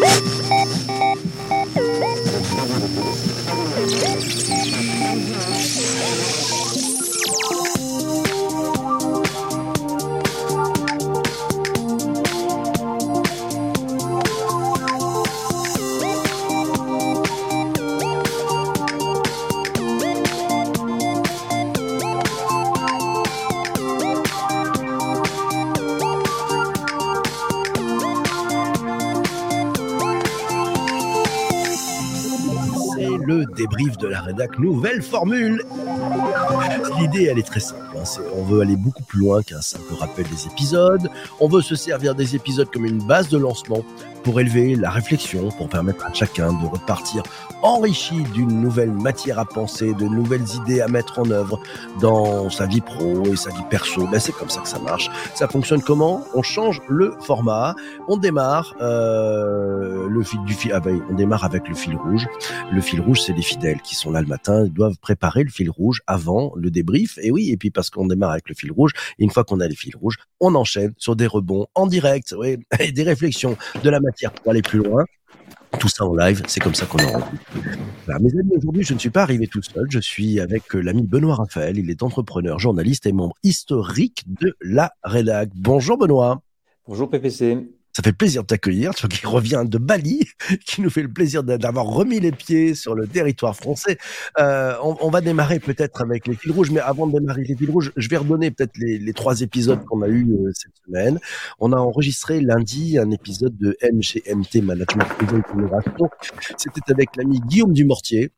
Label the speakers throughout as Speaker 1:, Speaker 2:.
Speaker 1: Woo! La nouvelle formule. L'idée, elle est très simple. Hein. on veut aller beaucoup plus loin qu'un simple rappel des épisodes. On veut se servir des épisodes comme une base de lancement pour élever la réflexion, pour permettre à chacun de repartir enrichi d'une nouvelle matière à penser, de nouvelles idées à mettre en œuvre dans sa vie pro et sa vie perso. Ben, c'est comme ça que ça marche. Ça fonctionne comment? On change le format. On démarre euh, le fil du fil. Ah ben, on démarre avec le fil rouge. Le fil rouge, c'est les fidèles qui sont là le matin. Ils doivent préparer le fil rouge avant le débrief. Et oui, et puis parce qu'on démarre avec le fil rouge. Et une fois qu'on a les fils rouges, on enchaîne sur des rebonds en direct, et des réflexions de la matière pour aller plus loin. Tout ça en live, c'est comme ça qu'on en rencontre. mes amis, aujourd'hui, je ne suis pas arrivé tout seul. Je suis avec euh, l'ami Benoît Raphaël. Il est entrepreneur, journaliste et membre historique de la Rédac. Bonjour Benoît.
Speaker 2: Bonjour PPC.
Speaker 1: Ça fait plaisir de t'accueillir, toi qui reviens de Bali, qui nous fait le plaisir d'avoir remis les pieds sur le territoire français. Euh, on, va démarrer peut-être avec les fils rouges, mais avant de démarrer les fils rouges, je vais redonner peut-être les, trois épisodes qu'on a eu euh, cette semaine. On a enregistré lundi un épisode de MGMT Management C'était avec l'ami Guillaume Dumortier,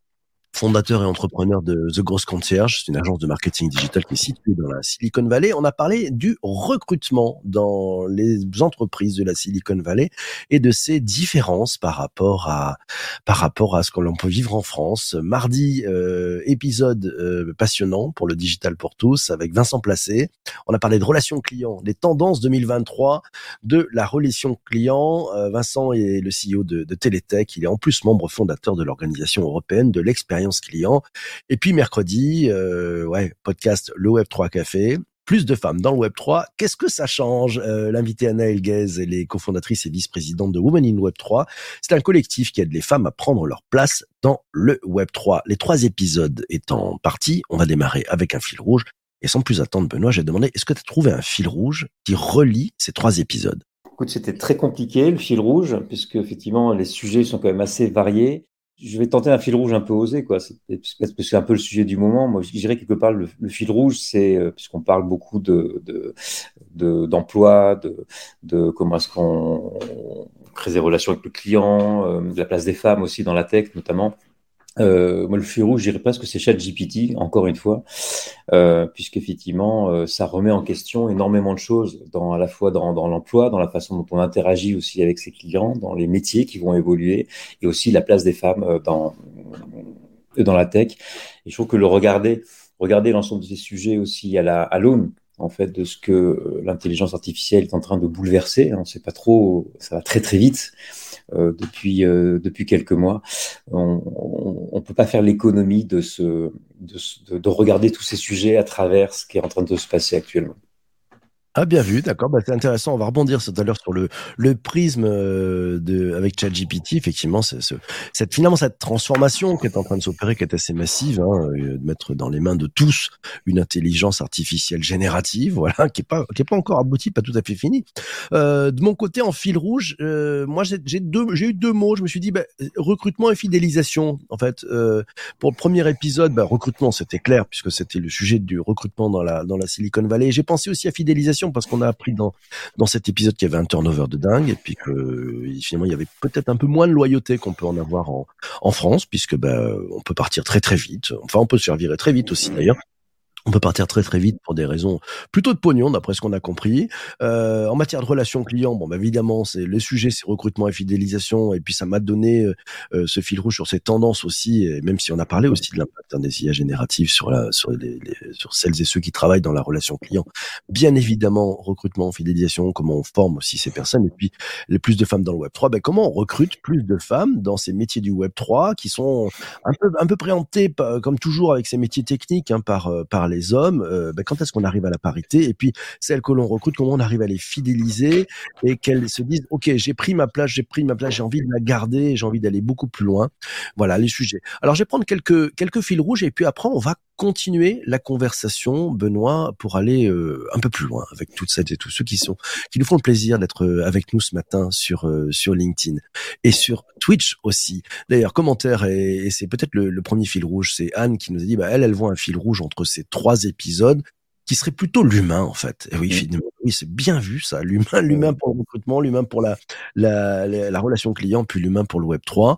Speaker 1: fondateur et entrepreneur de The Gross Concierge, c'est une agence de marketing digital qui est située dans la Silicon Valley. On a parlé du recrutement dans les entreprises de la Silicon Valley et de ses différences par rapport à par rapport à ce que l'on peut vivre en France. Mardi, euh, épisode euh, passionnant pour le digital pour tous avec Vincent Placé. On a parlé de relations clients, des tendances 2023 de la relation client. Euh, Vincent est le CEO de, de Télétech. Il est en plus membre fondateur de l'organisation européenne de l'expérience client. Et puis mercredi, euh, ouais, podcast Le Web 3 Café. Plus de femmes dans le Web 3. Qu'est-ce que ça change euh, L'invité Anna Elguez, elle est cofondatrice et vice-présidente de Women in Web 3. C'est un collectif qui aide les femmes à prendre leur place dans le Web 3. Les trois épisodes étant partis, on va démarrer avec un fil rouge. Et sans plus attendre, Benoît, j'ai demandé, est-ce que tu as trouvé un fil rouge qui relie ces trois épisodes?
Speaker 2: Écoute, c'était très compliqué, le fil rouge, puisque effectivement, les sujets sont quand même assez variés je vais tenter un fil rouge un peu osé, quoi. Parce que c'est un peu le sujet du moment. Moi, je dirais quelque part, le, fil rouge, c'est, euh, puisqu'on parle beaucoup de, d'emploi, de, de, comment est-ce qu'on crée des relations avec le client, euh, de la place des femmes aussi dans la tech, notamment. Euh, moi, le fil je dirais presque que c'est ChatGPT, encore une fois, euh, puisqu'effectivement, euh, ça remet en question énormément de choses, dans, à la fois dans, dans l'emploi, dans la façon dont on interagit aussi avec ses clients, dans les métiers qui vont évoluer, et aussi la place des femmes euh, dans, dans la tech. Et je trouve que le regarder, regarder l'ensemble de ces sujets aussi à la à l'aune en fait de ce que l'intelligence artificielle est en train de bouleverser. On ne sait pas trop, ça va très très vite. Euh, depuis, euh, depuis quelques mois. On ne peut pas faire l'économie de, de, de regarder tous ces sujets à travers ce qui est en train de se passer actuellement.
Speaker 1: Ah bien vu, d'accord, bah, c'est intéressant. On va rebondir tout à l'heure sur le le prisme euh, de avec ChatGPT. Effectivement, c'est ce, cette finalement cette transformation qui est en train de s'opérer, qui est assez massive, hein, de mettre dans les mains de tous une intelligence artificielle générative, voilà, qui est pas qui est pas encore aboutie, pas tout à fait finie. Euh, de mon côté, en fil rouge, euh, moi j'ai deux j'ai eu deux mots. Je me suis dit bah, recrutement et fidélisation. En fait, euh, pour le premier épisode, bah, recrutement, c'était clair puisque c'était le sujet du recrutement dans la dans la Silicon Valley. J'ai pensé aussi à fidélisation parce qu'on a appris dans, cet épisode qu'il y avait un turnover de dingue et puis que finalement il y avait peut-être un peu moins de loyauté qu'on peut en avoir en, France puisque ben, on peut partir très très vite. Enfin, on peut se faire très vite aussi d'ailleurs on peut partir très très vite pour des raisons plutôt de pognon, d'après ce qu'on a compris. Euh, en matière de relations clients, bon, bah, évidemment, c'est le sujet, c'est recrutement et fidélisation, et puis ça m'a donné euh, euh, ce fil rouge sur ces tendances aussi, et même si on a parlé aussi de l'impact des IA génératives sur la, sur les, sur celles et ceux qui travaillent dans la relation client. Bien évidemment, recrutement, fidélisation, comment on forme aussi ces personnes, et puis les plus de femmes dans le Web 3, ben comment on recrute plus de femmes dans ces métiers du Web 3 qui sont un peu un peu présentés comme toujours avec ces métiers techniques hein, par par les hommes, euh, ben, quand est-ce qu'on arrive à la parité? Et puis celles que l'on recrute, comment on arrive à les fidéliser? Et qu'elles se disent ok, j'ai pris ma place, j'ai pris ma place, j'ai envie de la garder, j'ai envie d'aller beaucoup plus loin. Voilà les sujets. Alors je vais prendre quelques quelques fils rouges et puis après on va continuer la conversation, Benoît, pour aller euh, un peu plus loin avec toutes celles et tous ceux qui sont qui nous font le plaisir d'être euh, avec nous ce matin sur euh, sur LinkedIn et sur Twitch aussi. D'ailleurs, commentaire et, c'est peut-être le, premier fil rouge, c'est Anne qui nous a dit bah elle elle voit un fil rouge entre ces trois épisodes qui serait plutôt l'humain en fait. Et oui, finalement, oui, c'est bien vu ça, l'humain, l'humain pour le recrutement, l'humain pour la, la, la relation client, puis l'humain pour le Web 3.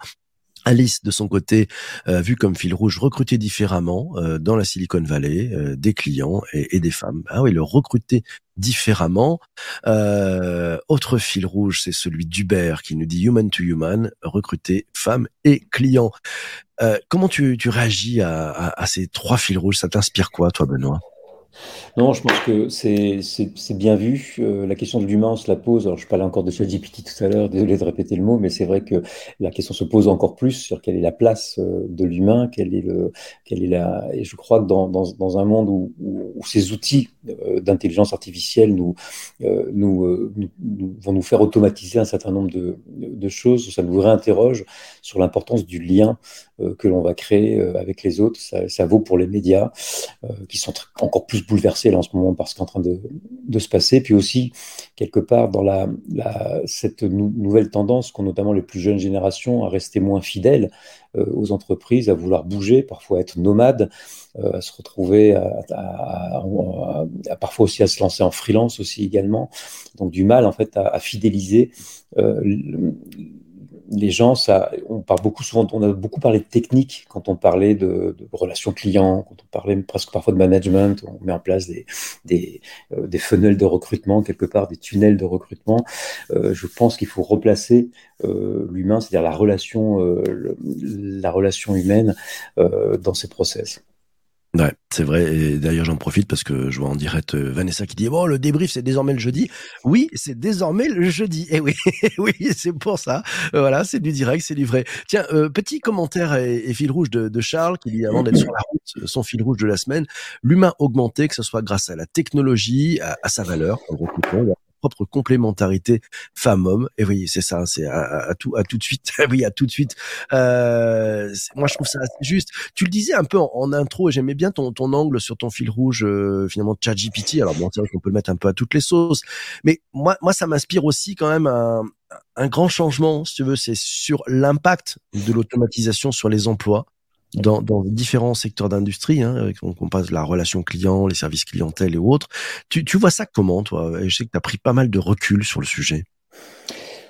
Speaker 1: Alice, de son côté, euh, vu comme fil rouge, recruter différemment euh, dans la Silicon Valley, euh, des clients et, des femmes. Ah oui, le recruter différemment. autre fil rouge, c'est celui d'Hubert qui nous dit human to human, recruter femmes et clients. comment tu, réagis à, à ces trois fils rouges? Ça t'inspire quoi, toi, Benoît?
Speaker 2: Non, je pense que c'est bien vu. Euh, la question de l'humain, on se la pose. Alors, je parlais encore de ChatGPT tout à l'heure, désolé de répéter le mot, mais c'est vrai que la question se pose encore plus sur quelle est la place euh, de l'humain, quelle est la. Et je crois que dans, un monde où, ces outils euh, d'intelligence artificielle nous, vont nous faire automatiser un certain nombre de, de choses, ça nous réinterroge sur l'importance du lien que l'on va créer avec les autres. Ça vaut pour les médias qui sont encore plus bouleversé là en ce moment par ce qui est en train de, se passer, puis aussi quelque part dans la, cette nouvelle tendance qu'ont notamment les plus jeunes générations à rester moins fidèles euh, aux entreprises, à vouloir bouger, parfois être nomades, euh, à se retrouver, à, parfois aussi à se lancer en freelance aussi également, donc du mal en fait à, fidéliser euh, les gens, ça, on parle beaucoup souvent, on a beaucoup parlé de technique quand on parlait de, relations clients, quand on parlait presque parfois de management, on met en place des, des, euh, des funnels de recrutement, quelque part des tunnels de recrutement. Euh, je pense qu'il faut replacer euh, l'humain, c'est-à-dire la relation, la relation humaine dans ces process.
Speaker 1: Ouais, c'est vrai. Et d'ailleurs, j'en profite parce que je vois en direct euh, Vanessa qui dit bon, le débrief c'est désormais le jeudi. Oui, c'est désormais le jeudi. Et eh oui, oui, c'est pour ça. Voilà, c'est du direct, c'est du vrai. Tiens, euh, petit commentaire et, fil rouge de, Charles qui dit avant d'être sur la route, son fil rouge de la semaine, l'humain augmenté, que ce soit grâce à la technologie, à, sa valeur, propre complémentarité femme-homme. Et oui, c'est ça, c'est à, tout, à tout de suite. oui, à tout de suite. Euh, moi, je trouve ça assez juste. Tu le disais un peu en, intro, et j'aimais bien ton, ton angle sur ton fil rouge, euh, finalement, ChatGPT. Alors bon, c'est vrai qu'on peut le mettre un peu à toutes les sauces, mais moi, moi, ça m'inspire aussi quand même un, un grand changement, si tu veux, c'est sur l'impact de l'automatisation sur les emplois dans, dans différents secteurs d'industrie, hein, on, passe la relation client, les services clientèle et autres. Tu, tu vois ça comment, toi? Je sais que tu as pris pas mal de recul sur le sujet.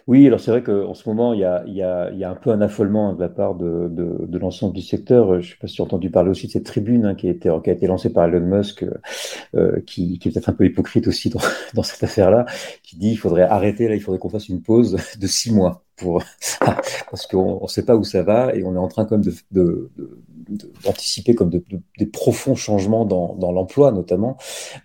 Speaker 2: Oui, alors c'est vrai qu'en ce moment, il y, a, il, y a, il y a, un peu un affolement de la part de, de, de l'ensemble du secteur. Je ne sais pas si tu as entendu parler aussi de cette tribune hein, qui, a été, qui a été lancée par Elon Musk, euh, qui, qui, est peut-être un peu hypocrite aussi dans, dans cette affaire-là, qui dit qu'il faudrait arrêter, là, il faudrait qu'on fasse une pause de six mois pour parce qu'on ne sait pas où ça va et on est en train quand même de, de, d'anticiper comme de, des profonds changements dans, l'emploi, notamment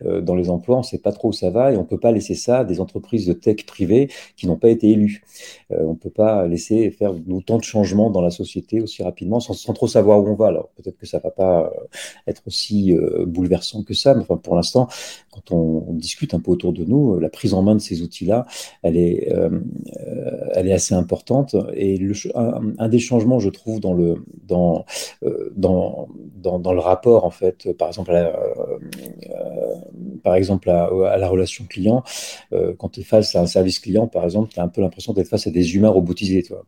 Speaker 2: euh, dans les emplois. On ne sait pas trop où ça va et on ne peut pas laisser ça à des entreprises de tech privées qui n'ont pas été élues. Euh, on ne peut pas laisser faire autant de changements dans la société aussi rapidement sans, trop savoir où on va. Alors peut-être que ça ne va pas euh, être aussi bouleversant que ça, mais enfin, pour l'instant, quand on, discute un peu autour de nous, la prise en main de ces outils-là, elle est, elle est assez importante. Et un, un, des changements, je trouve, dans le dans dans, le rapport, en fait, par exemple, à la, euh, la relation client, euh, quand tu es face à un service client, par exemple, tu as un peu l'impression d'être face à des humains robotisés. Tu vois.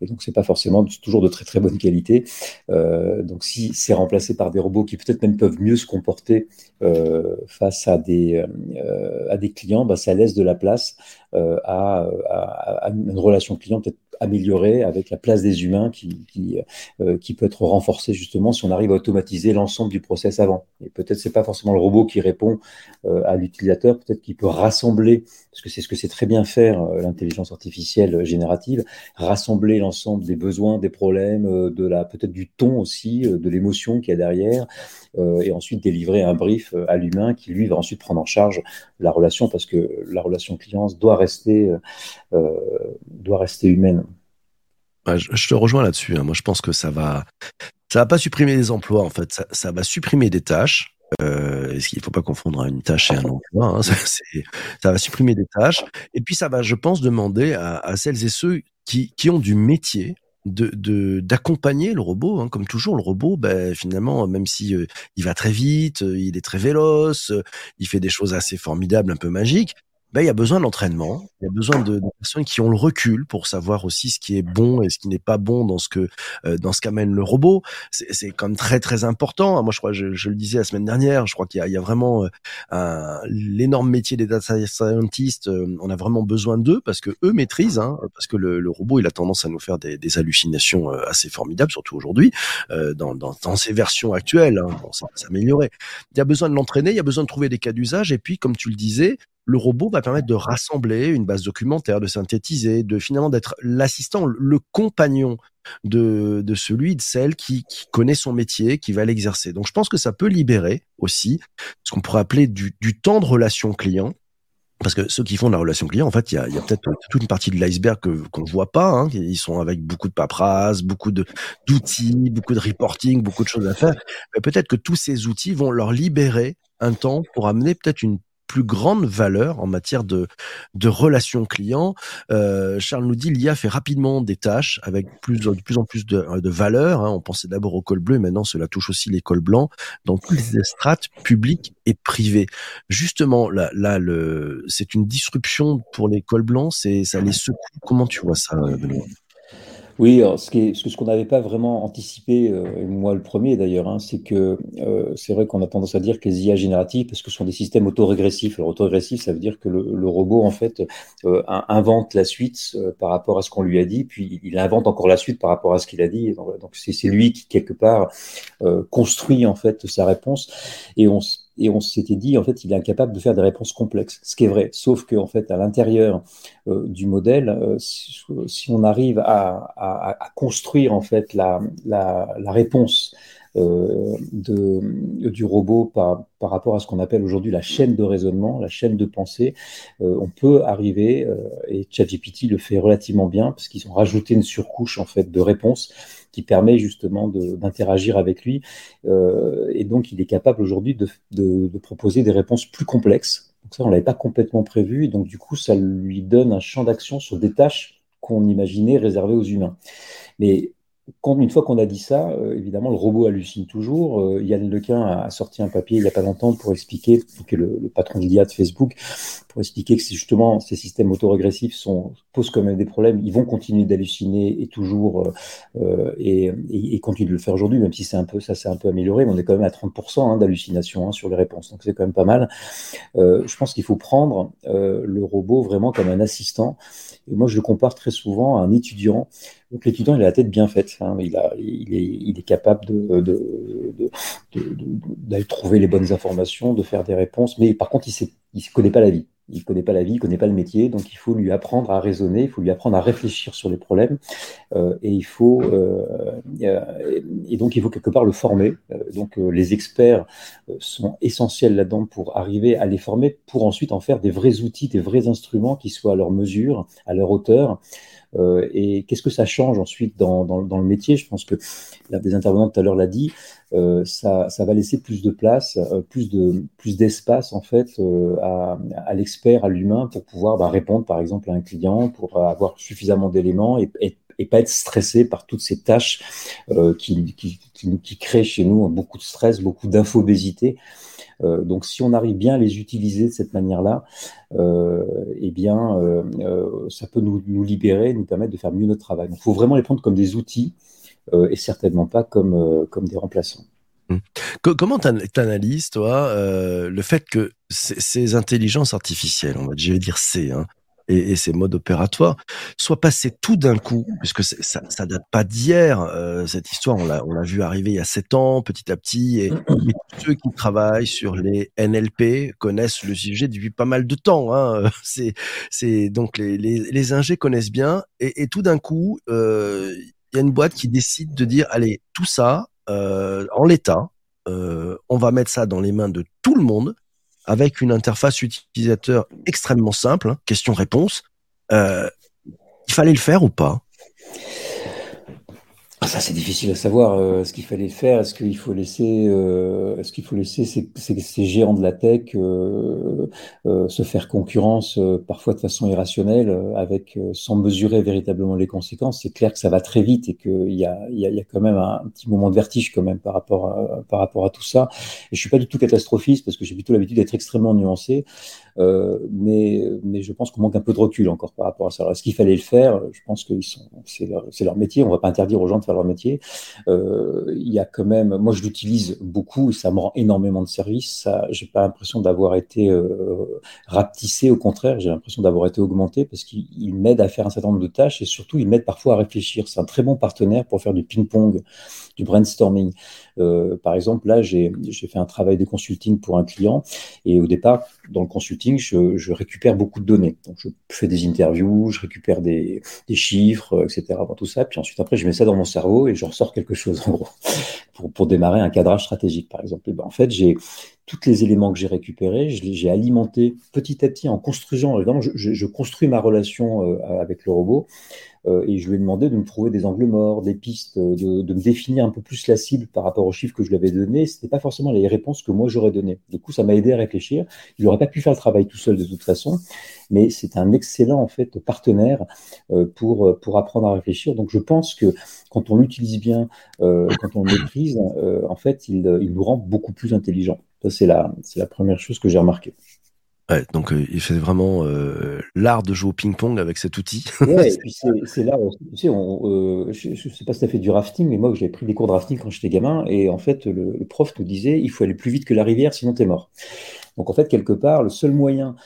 Speaker 2: Et donc, c'est pas forcément toujours de très très bonne qualité. Euh, donc, si c'est remplacé par des robots qui peut-être même peuvent mieux se comporter euh, face à des, euh, clients, bah, ça laisse de la place euh, à, à, une relation client peut-être améliorée avec la place des humains qui, qui, euh, qui peut être renforcée justement si on arrive à automatiser l'ensemble du process avant. Et peut-être c'est pas forcément le robot qui répond euh, à l'utilisateur, peut-être qu'il peut rassembler, parce que c'est ce que c'est très bien faire l'intelligence artificielle générative, rassembler l'ensemble des besoins, des problèmes, de la peut-être du ton aussi, de l'émotion qu'il y a derrière, euh, et ensuite délivrer un brief euh, à l'humain qui lui va ensuite prendre en charge la relation parce que la relation client doit rester euh, doit rester humaine.
Speaker 1: je, te rejoins là-dessus. Hein. Moi, je pense que ça va ça va pas supprimer des emplois en fait. Ça va supprimer des tâches Euh, il ne faut pas confondre une tâche et un emploi. Hein, ça, ça, va supprimer des tâches. Et puis ça va, je pense, demander à, à celles et ceux qui, qui ont du métier de d'accompagner le robot. Hein. Comme toujours, le robot, ben, finalement, même si euh, il va très vite, euh, il est très véloce, euh, il fait des choses assez formidables, un peu magiques, ben, il y a besoin d'entraînement, il y a besoin de, personnes qui ont le recul pour savoir aussi ce qui est bon et ce qui n'est pas bon dans ce que euh, dans ce qu'amène le robot. C'est quand même très très important. Moi, je crois, je, je le disais la semaine dernière, je crois qu'il y, y, a vraiment euh, l'énorme métier des data scientists. Euh, on a vraiment besoin d'eux parce que eux maîtrisent, hein, parce que le, le, robot, il a tendance à nous faire des, des hallucinations euh, assez formidables, surtout aujourd'hui, euh, dans, dans, dans, ses versions actuelles. Hein, bon, ça s'améliorer. Il y a besoin de l'entraîner, il y a besoin de trouver des cas d'usage, et puis, comme tu le disais, le robot va permettre de rassembler une base documentaire, de synthétiser, de finalement d'être l'assistant, le compagnon de, celui, de celle qui, connaît son métier, qui va l'exercer. Donc je pense que ça peut libérer aussi ce qu'on pourrait appeler du, temps de relation client. Parce que ceux qui font de la relation client, en fait, il y a, y a peut-être toute une partie de l'iceberg que qu'on voit pas. Hein. Ils sont avec beaucoup de paperasse, beaucoup d'outils, beaucoup de reporting, beaucoup de choses à faire. Mais peut-être que tous ces outils vont leur libérer un temps pour amener peut-être une plus grande valeur en matière de, de relations clients. Euh, Charles nous dit l'IA fait rapidement des tâches avec plus, de plus en plus de, de valeur. Hein. On pensait d'abord au col bleu, maintenant cela touche aussi les cols blancs dans toutes les strates publiques et privées. Justement, là, là le, c'est une disruption pour les cols blancs, c'est ça les secoue. Comment tu vois ça, Benoît?
Speaker 2: Oui, ce qui ce qu'on n'avait pas vraiment anticipé, euh, moi le premier d'ailleurs, hein, c'est que euh, c'est vrai qu'on a tendance à dire que les IA génératives, parce que ce sont des systèmes autorégressifs. Alors autorégressif, ça veut dire que le, le robot en fait euh, invente la suite euh, par rapport à ce qu'on lui a dit, puis il invente encore la suite par rapport à ce qu'il a dit. Donc c'est lui qui quelque part euh, construit en fait sa réponse, et on et on s'était dit en fait il est incapable de faire des réponses complexes, ce qui est vrai. Sauf que en fait à l'intérieur euh, du modèle, euh, si, on arrive à, construire en fait la, réponse de, du robot par, par rapport à ce qu'on appelle aujourd'hui la chaîne de raisonnement, la chaîne de pensée, euh, on peut arriver, euh, et ChatGPT le fait relativement bien, parce qu'ils ont rajouté une surcouche en fait de réponses qui permet justement d'interagir avec lui. Euh, et donc, il est capable aujourd'hui de, de, de, proposer des réponses plus complexes. Donc ça, on l'avait pas complètement prévu. Et donc, du coup, ça lui donne un champ d'action sur des tâches qu'on imaginait réservées aux humains. Mais une fois qu'on a dit ça, euh, évidemment, le robot hallucine toujours. Euh, Yann Lequin a, sorti un papier il n'y a pas longtemps pour expliquer, que le, le patron de l'IA de Facebook, pour expliquer que justement ces systèmes autorégressifs posent quand même des problèmes. Ils vont continuer d'halluciner et toujours euh, et, et, continuer de le faire aujourd'hui, même si c'est un peu ça s'est un peu amélioré, on est quand même à 30% hein, d'hallucination hein, sur les réponses. Donc c'est quand même pas mal. Je pense qu'il faut prendre le robot vraiment comme un assistant. Et moi, je le compare très souvent à un étudiant. Donc l'étudiant, il a la tête bien faite. Hein, il, est, capable d'aller trouver les bonnes informations, de faire des réponses, mais par contre, il ne connaît pas la vie il connaît pas la vie, il connaît pas le métier, donc il faut lui apprendre à raisonner, il faut lui apprendre à réfléchir sur les problèmes, euh, et il faut euh, et donc il faut quelque part le former. Euh, donc euh, les experts euh, sont essentiels là-dedans pour arriver à les former, pour ensuite en faire des vrais outils, des vrais instruments qui soient à leur mesure, à leur hauteur. Euh, et qu'est-ce que ça change ensuite dans, le métier? Je pense que l'un des intervenants tout à l'heure l'a dit. Euh, ça, va laisser plus de place, euh, plus de plus d'espace en fait à, l'expert, à l'humain pour pouvoir bah, répondre par exemple à un client, pour avoir suffisamment d'éléments et, pas être stressé par toutes ces tâches qui, créent chez nous beaucoup de stress, beaucoup d'infobésité. Euh, donc, si on arrive bien à les utiliser de cette manière-là, euh, eh bien, euh, ça peut nous, libérer, nous permettre de faire mieux notre travail. Il faut vraiment les prendre comme des outils et certainement pas comme, comme des remplaçants.
Speaker 1: Hum. Comment tu analyses, toi, le fait que ces intelligences artificielles, on va je dire C, hein, et, et, ces modes opératoires soient passés tout d'un coup, puisque ça, ça date pas d'hier, euh, cette histoire, on l'a, on l'a vu arriver il y a sept ans, petit à petit, et, et, ceux qui travaillent sur les NLP connaissent le sujet depuis pas mal de temps. Hein. C'est, c'est donc les, les, les ingés connaissent bien, et, et tout d'un coup, euh, il y a une boîte qui décide de dire, allez, tout ça, euh, en l'état, euh, on va mettre ça dans les mains de tout le monde avec une interface utilisateur extrêmement simple, hein, question-réponse. Euh, il fallait le faire ou pas?
Speaker 2: Ça, c'est difficile à savoir euh, ce qu'il fallait faire. Est-ce qu'il faut laisser, euh, est-ce qu'il faut laisser ces, ces, ces, géants de la tech euh, euh se faire concurrence euh, parfois de façon irrationnelle, avec sans mesurer véritablement les conséquences? C'est clair que ça va très vite et qu'il y a, y, a, y a quand même un, petit moment de vertige quand même par rapport à, par rapport à tout ça. Et je suis pas du tout catastrophiste parce que j'ai plutôt l'habitude d'être extrêmement nuancé. Euh, mais, mais je pense qu'on manque un peu de recul encore par rapport à ça. Est-ce qu'il fallait le faire? Je pense que c'est leur, leur, métier. On va pas interdire aux gens de faire métier. Euh, il y a quand même, moi je l'utilise beaucoup, ça me rend énormément de service. Ça, j'ai pas l'impression d'avoir été euh, rapetissé. Au contraire, j'ai l'impression d'avoir été augmenté parce qu'il m'aide à faire un certain nombre de tâches et surtout il m'aide parfois à réfléchir. C'est un très bon partenaire pour faire du ping-pong, du brainstorming. Euh, par exemple, là, j'ai fait un travail de consulting pour un client et au départ, dans le consulting, je, je récupère beaucoup de données. Donc, je fais des interviews, je récupère des, chiffres, etc. Tout ça. Puis ensuite, après, je mets ça dans mon cerveau et je ressors quelque chose, en gros, pour, pour démarrer un cadrage stratégique, par exemple. Et ben, en fait, j'ai tous les éléments que j'ai récupérés, j'ai alimenté petit à petit en construisant, évidemment, je, je, construis ma relation euh, avec le robot, euh, et je lui ai demandé de me trouver des angles morts, des pistes, euh, de, de me définir un peu plus la cible par rapport aux chiffres que je lui avais donnés. Ce n'était pas forcément les réponses que moi j'aurais données. Du coup, ça m'a aidé à réfléchir. Il n'aurait pas pu faire le travail tout seul de toute façon, mais c'est un excellent en fait partenaire euh, pour pour apprendre à réfléchir. Donc, je pense que quand on l'utilise bien, quand on le maîtrise, en fait, il, il nous rend beaucoup plus intelligents. Ça, c'est la, c'est la première chose que j'ai remarqué.
Speaker 1: Ouais, donc euh, il fait vraiment euh, l'art de jouer au ping-pong avec cet outil.
Speaker 2: Ouais, et puis c'est là, tu sais, on, euh, je ne sais pas si tu as fait du rafting, mais moi j'avais pris des cours de rafting quand j'étais gamin, et en fait le, le, prof nous disait il faut aller plus vite que la rivière, sinon tu es mort. Donc en fait, quelque part, le seul moyen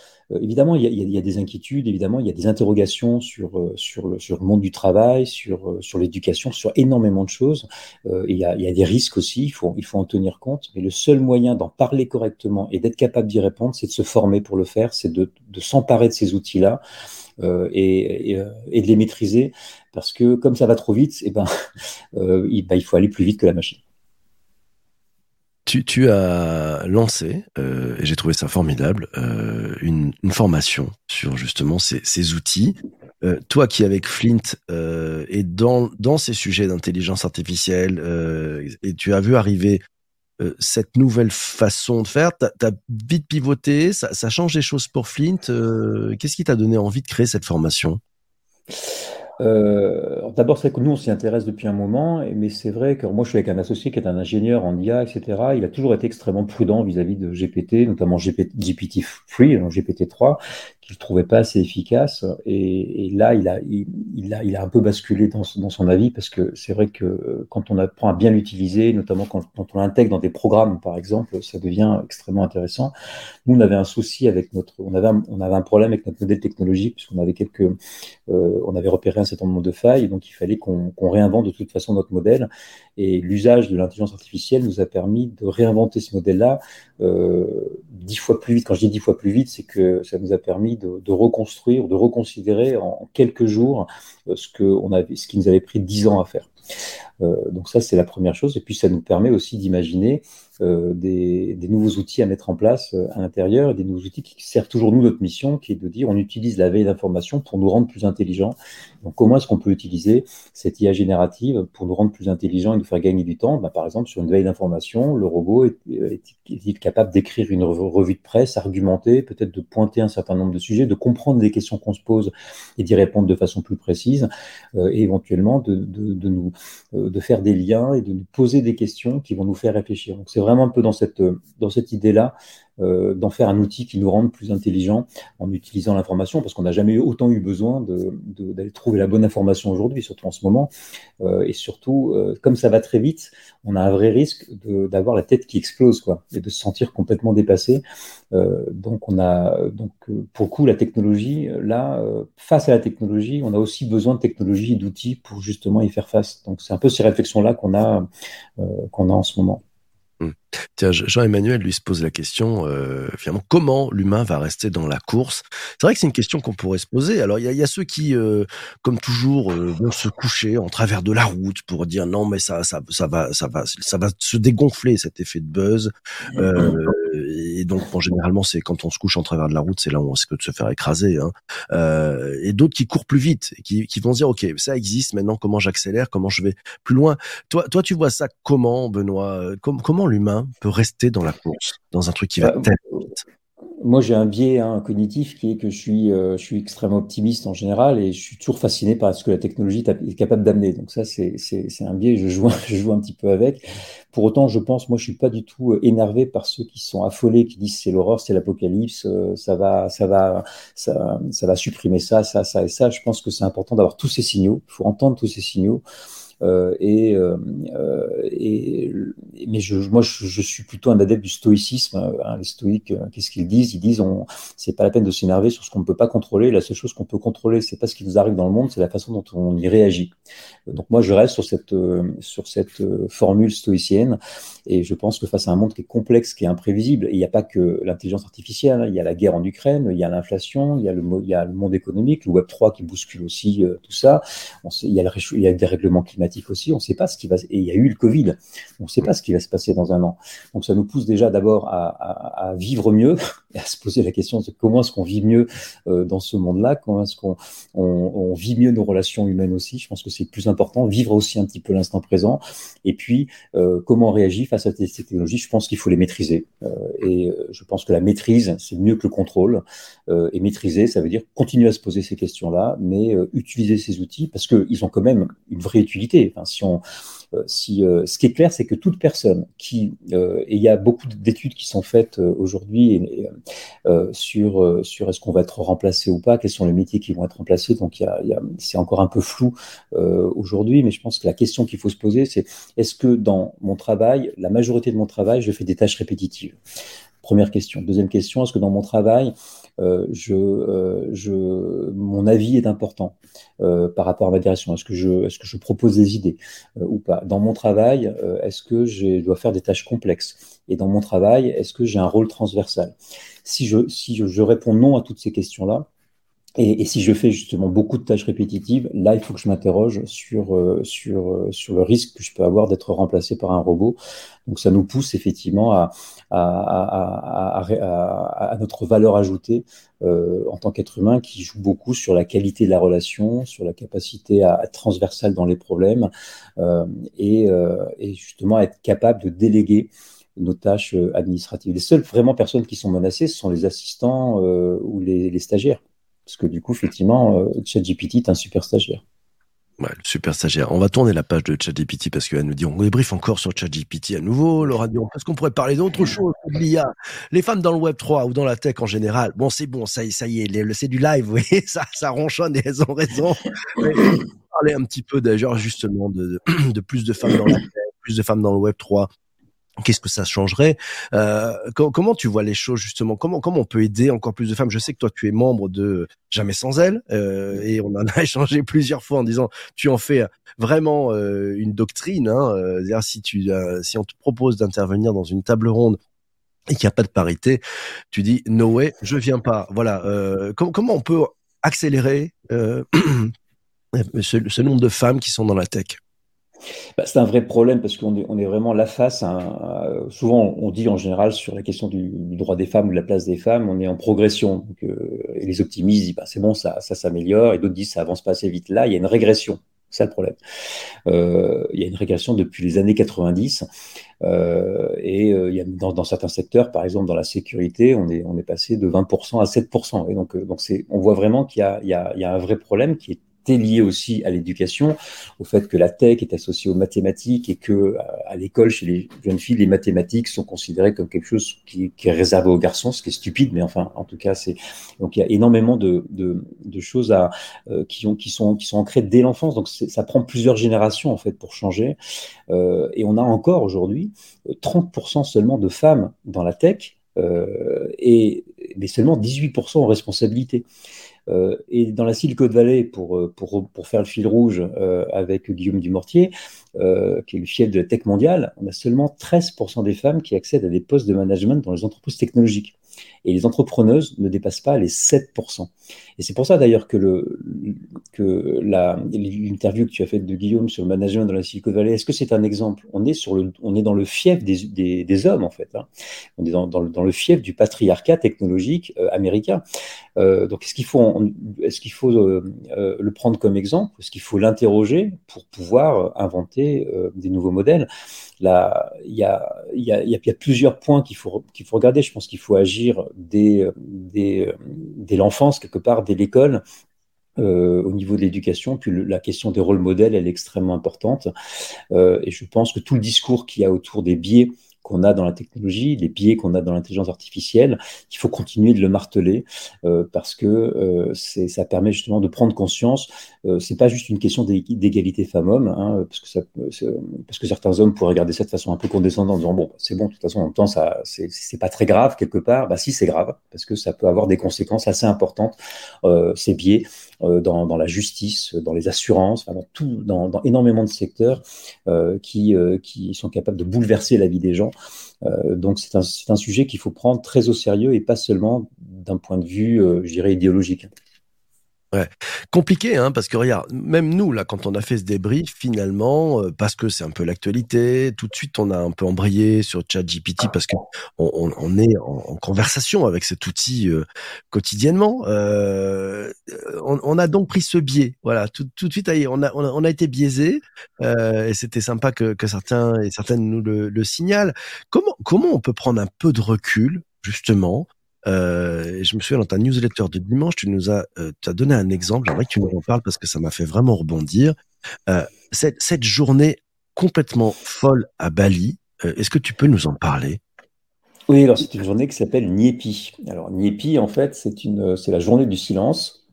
Speaker 2: évidemment, il y, a, des inquiétudes, évidemment, il y a des interrogations sur, euh, le, monde du travail, sur, euh, sur l'éducation, sur énormément de choses. Euh, il, y a, des risques aussi, il faut, en tenir compte. Mais le seul moyen d'en parler correctement et d'être capable d'y répondre, c'est de se former pour le faire, c'est de, s'emparer de ces outils-là. Euh, et, de les maîtriser parce que comme ça va trop vite, eh ben, euh, ben, il faut aller plus vite que la machine.
Speaker 1: Tu, as lancé, euh, et j'ai trouvé ça formidable, euh, une, formation sur justement ces, outils. Euh, toi qui avec Flint est dans, ces sujets d'intelligence artificielle, et tu as vu arriver cette nouvelle façon de faire, tu as, vite pivoté, ça, ça, change les choses pour Flint. Qu'est-ce qui t'a donné envie de créer cette formation?
Speaker 2: Euh, D'abord, c'est que nous, on s'y intéresse depuis un moment, mais c'est vrai que moi, je suis avec un associé qui est un ingénieur en IA, etc. Il a toujours été extrêmement prudent vis-à-vis -vis de GPT, notamment GPT, GPT-3, GPT-3, qu'il trouvait pas assez efficace. Et, là, il a, il, a, il a un peu basculé dans, dans son avis parce que c'est vrai que quand on apprend à bien l'utiliser, notamment quand, on l'intègre dans des programmes, par exemple, ça devient extrêmement intéressant. Nous, on avait un souci avec notre, on avait un, on avait un problème avec notre modèle technologique puisqu'on avait quelques, euh, on avait repéré un certain nombre de failles, donc il fallait qu'on qu réinvente de toute façon notre modèle. Et l'usage de l'intelligence artificielle nous a permis de réinventer ce modèle-là euh, dix fois plus vite. Quand je dis dix fois plus vite, c'est que ça nous a permis de, reconstruire, de reconsidérer en quelques jours euh, ce, que on ce qui nous avait pris dix ans à faire. Euh, donc ça, c'est la première chose. Et puis, ça nous permet aussi d'imaginer euh, des, nouveaux outils à mettre en place euh, à l'intérieur, et des nouveaux outils qui servent toujours nous notre mission, qui est de dire on utilise la veille d'information pour nous rendre plus intelligents. Donc comment est-ce qu'on peut utiliser cette IA générative pour nous rendre plus intelligents et nous faire gagner du temps? Ben, Par exemple, sur une veille d'information, le robot est, est, est capable d'écrire une revue de presse, argumenter, peut-être de pointer un certain nombre de sujets, de comprendre des questions qu'on se pose et d'y répondre de façon plus précise, et éventuellement de nous euh, de faire des liens et de nous poser des questions qui vont nous faire réfléchir. Donc c'est vraiment un peu dans cette, dans cette idée-là euh, d'en faire un outil qui nous rende plus intelligents en utilisant l'information, parce qu'on n'a jamais autant eu besoin d'aller trouver la bonne information aujourd'hui, surtout en ce moment. Euh, et surtout, euh, comme ça va très vite, on a un vrai risque d'avoir la tête qui explose, quoi, et de se sentir complètement dépassé. Donc, on a, donc, pour le coup, la technologie, là, face à la technologie, on a aussi besoin de technologie et d'outils pour justement y faire face. Donc, c'est un peu ces réflexions-là qu'on a, qu'on a en ce moment.
Speaker 1: Tiens, Jean-Emmanuel lui se pose la question, euh, finalement, comment l'humain va rester dans la course? C'est vrai que c'est une question qu'on pourrait se poser. Alors, il y a, ceux qui, euh, comme toujours, euh, vont se coucher en travers de la route pour dire non, mais ça, ça, ça va, ça va, ça va se dégonfler cet effet de buzz. Euh, et donc, bon, généralement, c'est quand on se couche en travers de la route, c'est là où on risque de se faire écraser. Hein. Euh, et d'autres qui courent plus vite, qui, qui vont se dire, ok, ça existe. Maintenant, comment j'accélère Comment je vais plus loin? Toi, toi, tu vois ça comment, Benoît? Comment l'humain peut rester dans la course, dans un truc qui va bah, tellement vite
Speaker 2: moi, j'ai un biais hein, cognitif qui est que je suis, euh, je suis extrêmement optimiste en général et je suis toujours fasciné par ce que la technologie est capable d'amener. Donc ça, c'est un biais, je joue, je joue un petit peu avec. Pour autant, je pense, moi, je suis pas du tout euh, énervé par ceux qui sont affolés, qui disent c'est l'horreur, c'est l'apocalypse, euh, ça va, ça va, ça, ça va supprimer ça, ça, ça et ça. Je pense que c'est important d'avoir tous ces signaux. Il faut entendre tous ces signaux. Euh, et, euh, et, mais moi, je, suis plutôt un adepte du stoïcisme. Hein, les stoïques, euh, qu'est-ce qu'ils disent? Ils disent, on, c'est pas la peine de s'énerver sur ce qu'on ne peut pas contrôler. La seule chose qu'on peut contrôler, c'est pas ce qui nous arrive dans le monde, c'est la façon dont on y réagit. Donc moi, je reste sur cette sur cette formule stoïcienne, et je pense que face à un monde qui est complexe, qui est imprévisible, il n'y a pas que l'intelligence artificielle. Hein, il y a la guerre en Ukraine, il y a l'inflation, il y a le monde économique, le Web 3 qui bouscule aussi tout ça. Il y a le, il y a des règlements aussi. On ne sait pas ce qui va. Et il y a eu le Covid. On ne sait pas ce qui va se passer dans un an. Donc ça nous pousse déjà d'abord à, vivre mieux et à se poser la question de comment est-ce qu'on vit mieux euh, dans ce monde-là, comment est-ce qu'on on, vit mieux nos relations humaines aussi. Je pense que c'est plus important. Vivre aussi un petit peu l'instant présent. Et puis euh, comment on réagit face à ces technologies. Je pense qu'il faut les maîtriser. Euh, et je pense que la maîtrise, c'est mieux que le contrôle. et maîtriser, ça veut dire continuer à se poser ces questions-là, mais utiliser ces outils parce qu'ils ont quand même une vraie utilité. Si on, euh, si, euh, ce qui est clair, c'est que toute personne qui, euh, et il y a beaucoup d'études qui sont faites aujourd'hui sur, sur est-ce qu'on va être remplacé ou pas, quels sont les métiers qui vont être remplacés. Donc, y a, c'est encore un peu flou aujourd'hui, mais je pense que la question qu'il faut se poser, c'est est-ce que dans mon travail, la majorité de mon travail, je fais des tâches répétitives? Première question. Deuxième question, est-ce que dans mon travail, je, euh, je, mon avis est important euh, par rapport à ma direction. Est-ce que je, est-ce que je propose des idées ou pas? Dans mon travail, est-ce que je dois faire des tâches complexes? Et dans mon travail, est-ce que j'ai un rôle transversal? Si je, si je réponds non à toutes ces questions-là, et, et, si je fais justement beaucoup de tâches répétitives, là, il faut que je m'interroge sur, euh, sur, euh, sur le risque que je peux avoir d'être remplacé par un robot. Donc, ça nous pousse effectivement à, à, à, à notre valeur ajoutée euh, en tant qu'être humain qui joue beaucoup sur la qualité de la relation, sur la capacité à être transversale dans les problèmes euh, et, et, justement être capable de déléguer nos tâches administratives. Les seules vraiment personnes qui sont menacées, ce sont les assistants ou les, les stagiaires. Parce que du coup, effectivement, euh, ChatGPT est un super stagiaire.
Speaker 1: Ouais, le super stagiaire. On va tourner la page de ChatGPT parce qu'elle nous dit on débriefe encore sur ChatGPT à nouveau, Laura Dion. Parce qu'on pourrait parler d'autre chose de l'IA. Les femmes dans le Web 3 ou dans la tech en général. Bon, c'est bon, ça, ça y est, c'est du live, vous voyez, ça, ça ronchonne et elles ont raison. parler un petit peu d'ailleurs justement de, de plus de femmes dans la tech, plus de femmes dans le Web 3 Qu'est-ce que ça changerait? Euh, Comment tu vois les choses justement? Comment comment on peut aider encore plus de femmes? Je sais que toi tu es membre de Jamais sans elle euh, et on en a échangé plusieurs fois en disant tu en fais vraiment euh, une doctrine. Hein, euh, si tu si on te propose d'intervenir dans une table ronde et qu'il n'y a pas de parité, tu dis no way, je viens pas. Voilà. comment on peut accélérer ce, ce nombre de femmes qui sont dans la tech?
Speaker 2: Bah, c'est un vrai problème parce qu'on est, vraiment la face. souvent, on dit en général sur la question du, droit des femmes ou de la place des femmes, on est en progression. Euh, et les optimistes disent bah, c'est bon, ça, s'améliore, et d'autres disent ça avance pas assez vite. Là, il y a une régression. C'est le problème. Euh, il y a une régression depuis les années 90. Euh, et il y a dans, certains secteurs, par exemple dans la sécurité, on est, passé de 20% à 7%. Et donc, on voit vraiment qu'il y a un vrai problème qui est lié aussi à l'éducation, au fait que la tech est associée aux mathématiques et que euh, à l'école, chez les jeunes filles, les mathématiques sont considérées comme quelque chose qui, est réservé aux garçons, ce qui est stupide, mais enfin, en tout cas, c'est donc il y a énormément de, choses euh, qui, ont, qui, sont, ancrées dès l'enfance. Donc ça prend plusieurs générations en fait pour changer. Euh, et on a encore aujourd'hui 30% euh, seulement de femmes dans la tech. Et mais seulement 18% en responsabilité. Et dans la Silicon Valley, pour, pour, pour faire le fil rouge avec Guillaume Dumortier, qui est le fief de la tech mondiale, on a seulement 13% des femmes qui accèdent à des postes de management dans les entreprises technologiques et les entrepreneuses ne dépassent pas les 7%. Et c'est pour ça d'ailleurs que, l'interview que tu as faite de Guillaume sur le management dans la Silicon Valley, est-ce que c'est un exemple? On est, dans le fief des, hommes en fait. Hein. On est dans, le, fief du patriarcat technologique euh, américain. Euh, donc est-ce qu'il faut, euh, le prendre comme exemple? Est-ce qu'il faut l'interroger pour pouvoir inventer des nouveaux modèles Là, il y a, plusieurs points qu'il faut, regarder. Je pense qu'il faut agir dès l'enfance, quelque part, dès l'école. Euh, au niveau de l'éducation, puis la question des rôles modèles, elle est extrêmement importante. Euh, et je pense que tout le discours qu'il y a autour des biais qu'on a dans la technologie, les biais qu'on a dans l'intelligence artificielle, il faut continuer de le marteler euh, parce que euh, ça permet justement de prendre conscience. Euh, c'est pas juste une question d'égalité femmes-hommes, hein, parce que certains hommes pourraient regarder ça de façon un peu condescendante en disant bon, c'est bon, de toute façon, en même temps, ça, c'est pas très grave quelque part. Bah si, c'est grave parce que ça peut avoir des conséquences assez importantes euh, ces biais dans, dans, la justice, dans les assurances, dans tout, dans, énormément de secteurs euh, qui, qui sont capables de bouleverser la vie des gens. Euh, donc c'est un, un, sujet qu'il faut prendre très au sérieux et pas seulement d'un point de vue, euh, je dirais, idéologique.
Speaker 1: Ouais. Compliqué, hein, parce que regarde, même nous, là, quand on a fait ce débrief, finalement, euh, parce que c'est un peu l'actualité, tout de suite, on a un peu embrayé sur ChatGPT parce que on, on, est en, conversation avec cet outil euh, quotidiennement. Euh, on, on, a donc pris ce biais, voilà, tout, tout de suite, on a, on a, été biaisé, euh, et c'était sympa que, que, certains et certaines nous le, le signalent. Comment, comment on peut prendre un peu de recul, justement, euh, je me souviens dans ta newsletter de dimanche, tu nous as, euh, tu as donné un exemple. J'aimerais que tu nous en parles parce que ça m'a fait vraiment rebondir. Euh, cette, cette, journée complètement folle à Bali, est-ce que tu peux nous en parler?
Speaker 2: Oui, alors c'est une journée qui s'appelle Niepi. Alors Niepi, en fait, c'est une, c'est la journée du silence.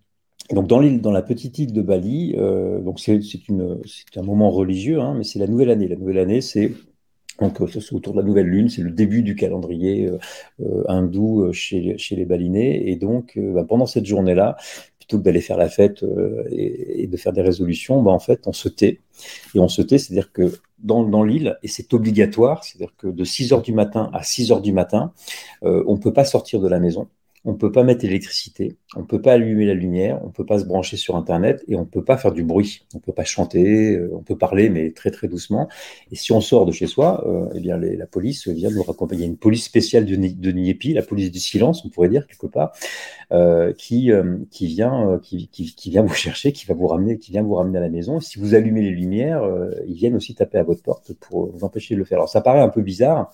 Speaker 2: donc dans l'île, dans la petite île de Bali, donc c'est, c'est une, c'est un moment religieux, hein, mais c'est la nouvelle année. La nouvelle année, c'est donc, euh, c'est autour de la nouvelle lune, c'est le début du calendrier euh, euh, hindou chez, les balinés. Et donc, bah, pendant cette journée-là, plutôt que d'aller faire la fête et, de faire des résolutions, bah, en fait, on se tait. Et on se tait, c'est-à-dire que dans, dans l'île, et c'est obligatoire, c'est-à-dire que de 6 heures du matin à 6 heures du matin, on ne peut pas sortir de la maison on ne peut pas mettre l'électricité, on ne peut pas allumer la lumière, on ne peut pas se brancher sur Internet et on ne peut pas faire du bruit. On ne peut pas chanter, euh, on peut parler, mais très très doucement. Et si on sort de chez soi, euh, eh bien la police vient nous raccompagner. Une police spéciale de, de la police du silence, on pourrait dire quelque part, euh, qui qui vient qui, qui, vient vous chercher, qui va vous ramener, qui vient vous ramener à la maison. si vous allumez les lumières, ils viennent aussi taper à votre porte pour vous empêcher de le faire. Alors ça paraît un peu bizarre.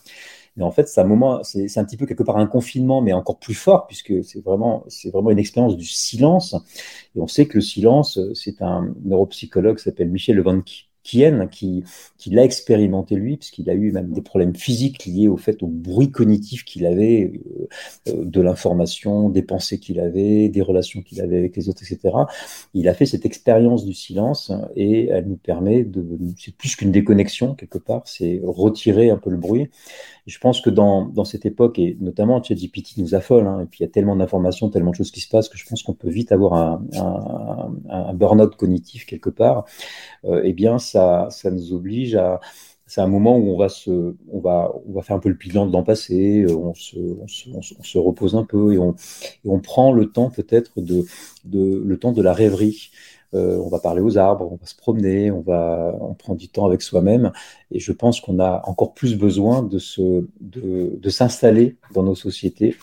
Speaker 2: Mais en fait, c'est un moment, c'est un petit peu quelque part un confinement, mais encore plus fort, puisque c'est vraiment, c'est vraiment une expérience du silence. Et on sait que le silence, c'est un neuropsychologue qui s'appelle Michel Levanqui Kien, qui, qui l'a expérimenté lui, puisqu'il a eu même des problèmes physiques liés au fait au bruit cognitif qu'il avait, euh, euh, de l'information, des pensées qu'il avait, des relations qu'il avait avec les autres, etc. Il a fait cette expérience du silence et elle nous permet de, c'est plus qu'une déconnexion quelque part, c'est retirer un peu le bruit. Je pense que dans, dans cette époque, et notamment ChatGPT nous affole, hein, et puis il y a tellement d'informations, tellement de choses qui se passent que je pense qu'on peut vite avoir un, burn-out cognitif quelque part. Euh, eh bien, ça nous oblige à c'est un moment où on va se, on va, on va faire un peu le bilan de l'an passé, on se, on se, on se, repose un peu et on, on prend le temps peut-être de, de, le temps de la rêverie. Euh, on va parler aux arbres, on va se promener, on va, on prend du temps avec soi-même. Et je pense qu'on a encore plus besoin de se, de, de s'installer dans nos sociétés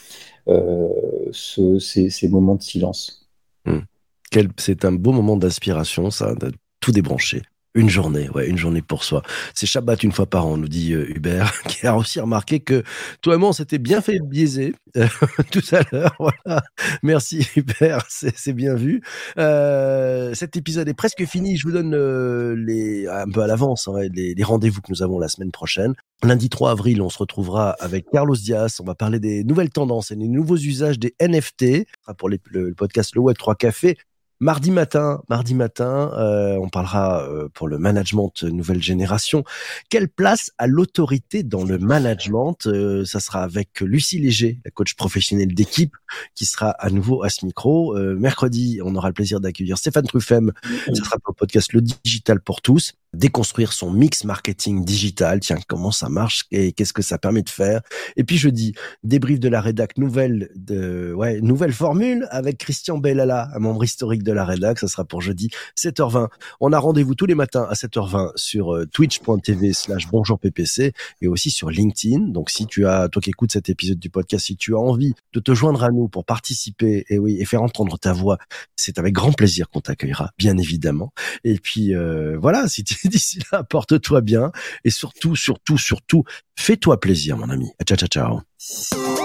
Speaker 2: euh, ce, ces, moments de silence.
Speaker 1: Mmh. C'est un beau moment d'inspiration, ça, de tout débrancher. Une journée, ouais, une journée pour soi. C'est Shabbat une fois par an, nous dit euh, Hubert, qui a aussi remarqué que toi et moi, on s'était bien fait biaiser euh, tout à l'heure. Voilà. Merci Hubert, c'est bien vu. Euh, cet épisode est presque fini. Je vous donne euh, les un peu à l'avance hein, les, rendez-vous que nous avons la semaine prochaine. Lundi 3 avril, on se retrouvera avec Carlos Diaz. On va parler des nouvelles tendances et des nouveaux usages des NFT. Pour les, le podcast Le Web 3 Café, Mardi matin, mardi matin, euh, on parlera euh, pour le management nouvelle génération. Quelle place a l'autorité dans le management? Euh, Ça sera avec Lucie Léger, la coach professionnelle d'équipe, qui sera à nouveau à ce micro. mercredi, on aura le plaisir d'accueillir Stéphane Truffem. Ça sera pour le podcast Le Digital pour tous déconstruire son mix marketing digital. Tiens, comment ça marche et qu'est-ce que ça permet de faire? Et puis jeudi, débrief de la rédac nouvelle de ouais nouvelle formule avec Christian Bellala, un membre historique de la rédac. Ça sera pour jeudi 7h20. On a rendez-vous tous les matins à 7h20 sur euh, twitch.tv/slash bonjour PPC et aussi sur LinkedIn. Donc si tu as toi qui écoutes cet épisode du podcast, si tu as envie de te joindre à nous pour participer et oui et faire entendre ta voix, c'est avec grand plaisir qu'on t'accueillera, bien évidemment. Et puis euh, voilà, si tu D'ici là, porte-toi bien et surtout, surtout, surtout, fais-toi plaisir, mon ami. Ciao, ciao, ciao.